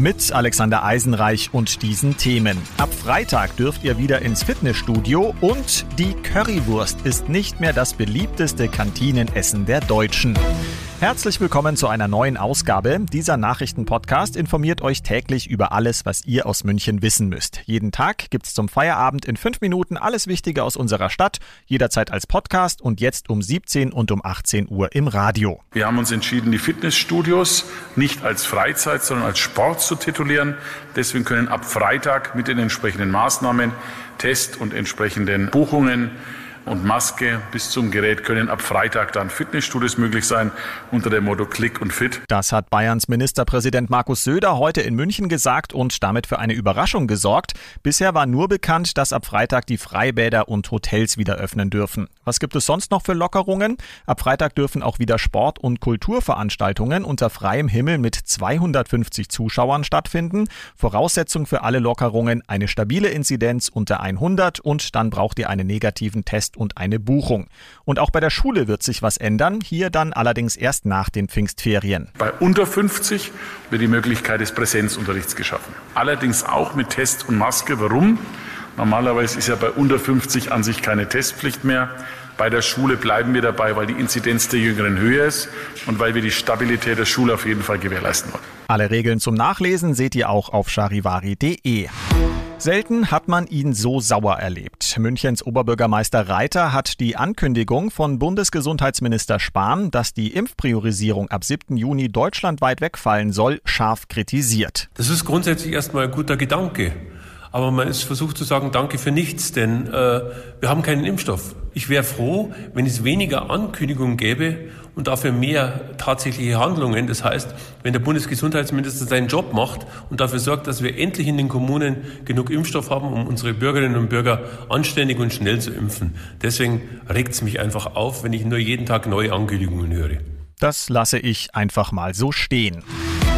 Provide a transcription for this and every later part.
mit Alexander Eisenreich und diesen Themen. Ab Freitag dürft ihr wieder ins Fitnessstudio und die Currywurst ist nicht mehr das beliebteste Kantinenessen der Deutschen. Herzlich willkommen zu einer neuen Ausgabe. Dieser Nachrichtenpodcast informiert euch täglich über alles, was ihr aus München wissen müsst. Jeden Tag gibt's zum Feierabend in fünf Minuten alles Wichtige aus unserer Stadt, jederzeit als Podcast und jetzt um 17 und um 18 Uhr im Radio. Wir haben uns entschieden, die Fitnessstudios nicht als Freizeit, sondern als Sport zu titulieren. Deswegen können ab Freitag mit den entsprechenden Maßnahmen, Test und entsprechenden Buchungen und Maske bis zum Gerät können ab Freitag dann Fitnessstudios möglich sein unter dem Motto Klick und Fit. Das hat Bayerns Ministerpräsident Markus Söder heute in München gesagt und damit für eine Überraschung gesorgt. Bisher war nur bekannt, dass ab Freitag die Freibäder und Hotels wieder öffnen dürfen. Was gibt es sonst noch für Lockerungen? Ab Freitag dürfen auch wieder Sport- und Kulturveranstaltungen unter freiem Himmel mit 250 Zuschauern stattfinden. Voraussetzung für alle Lockerungen eine stabile Inzidenz unter 100 und dann braucht ihr einen negativen Test Test und eine Buchung. Und auch bei der Schule wird sich was ändern, hier dann allerdings erst nach den Pfingstferien. Bei unter 50 wird die Möglichkeit des Präsenzunterrichts geschaffen. Allerdings auch mit Test und Maske. Warum? Normalerweise ist ja bei unter 50 an sich keine Testpflicht mehr. Bei der Schule bleiben wir dabei, weil die Inzidenz der Jüngeren höher ist und weil wir die Stabilität der Schule auf jeden Fall gewährleisten wollen. Alle Regeln zum Nachlesen seht ihr auch auf charivari.de. Selten hat man ihn so sauer erlebt. Münchens Oberbürgermeister Reiter hat die Ankündigung von Bundesgesundheitsminister Spahn, dass die Impfpriorisierung ab 7. Juni deutschlandweit wegfallen soll, scharf kritisiert. Das ist grundsätzlich erstmal ein guter Gedanke. Aber man ist versucht zu sagen, danke für nichts, denn äh, wir haben keinen Impfstoff. Ich wäre froh, wenn es weniger Ankündigungen gäbe und dafür mehr tatsächliche Handlungen. Das heißt, wenn der Bundesgesundheitsminister seinen Job macht und dafür sorgt, dass wir endlich in den Kommunen genug Impfstoff haben, um unsere Bürgerinnen und Bürger anständig und schnell zu impfen. Deswegen regt es mich einfach auf, wenn ich nur jeden Tag neue Ankündigungen höre. Das lasse ich einfach mal so stehen.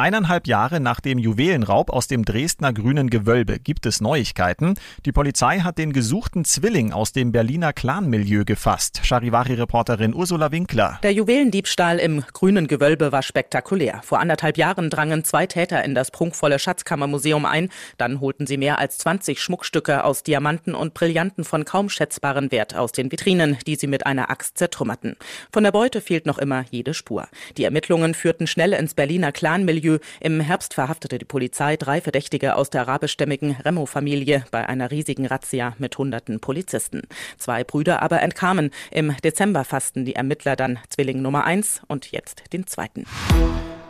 Eineinhalb Jahre nach dem Juwelenraub aus dem Dresdner Grünen Gewölbe gibt es Neuigkeiten. Die Polizei hat den gesuchten Zwilling aus dem Berliner Clanmilieu gefasst. Charivari-Reporterin Ursula Winkler. Der Juwelendiebstahl im Grünen Gewölbe war spektakulär. Vor anderthalb Jahren drangen zwei Täter in das prunkvolle Schatzkammermuseum ein. Dann holten sie mehr als 20 Schmuckstücke aus Diamanten und Brillanten von kaum schätzbarem Wert aus den Vitrinen, die sie mit einer Axt zertrümmerten. Von der Beute fehlt noch immer jede Spur. Die Ermittlungen führten schnell ins Berliner Clanmilieu Milieu. Im Herbst verhaftete die Polizei drei Verdächtige aus der arabischstämmigen Remo-Familie bei einer riesigen Razzia mit hunderten Polizisten. Zwei Brüder aber entkamen. Im Dezember fassten die Ermittler dann Zwilling Nummer eins und jetzt den zweiten.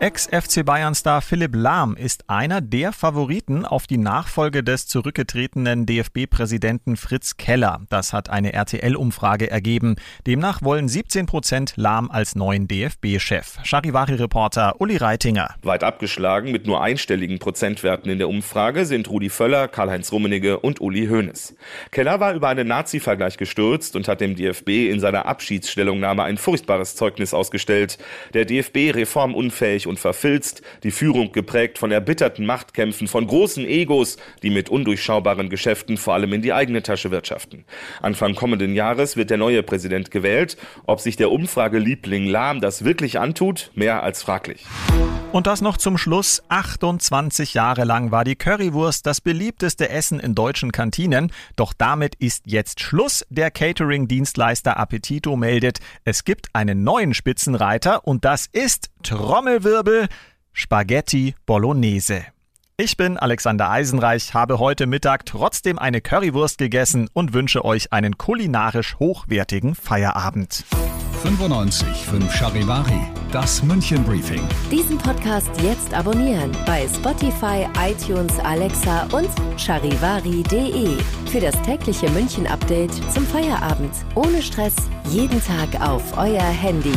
Ex-FC Bayern-Star Philipp Lahm ist einer der Favoriten auf die Nachfolge des zurückgetretenen DFB-Präsidenten Fritz Keller. Das hat eine RTL-Umfrage ergeben. Demnach wollen 17 Prozent Lahm als neuen DFB-Chef. Charivari-Reporter Uli Reitinger. Weit abgeschlagen mit nur einstelligen Prozentwerten in der Umfrage sind Rudi Völler, Karl-Heinz Rummenigge und Uli Hoeneß. Keller war über einen Nazi-Vergleich gestürzt und hat dem DFB in seiner Abschiedsstellungnahme ein furchtbares Zeugnis ausgestellt. Der DFB reformunfähig und verfilzt, die Führung geprägt von erbitterten Machtkämpfen, von großen Egos, die mit undurchschaubaren Geschäften vor allem in die eigene Tasche wirtschaften. Anfang kommenden Jahres wird der neue Präsident gewählt. Ob sich der Umfrageliebling Lahm das wirklich antut, mehr als fraglich. Und das noch zum Schluss. 28 Jahre lang war die Currywurst das beliebteste Essen in deutschen Kantinen. Doch damit ist jetzt Schluss. Der Catering-Dienstleister Appetito meldet, es gibt einen neuen Spitzenreiter und das ist Trommelwirbel Spaghetti Bolognese. Ich bin Alexander Eisenreich, habe heute Mittag trotzdem eine Currywurst gegessen und wünsche euch einen kulinarisch hochwertigen Feierabend. 95 5 Charivari, das München Briefing. Diesen Podcast jetzt abonnieren bei Spotify, iTunes, Alexa und charivari.de. Für das tägliche München Update zum Feierabend. Ohne Stress, jeden Tag auf euer Handy.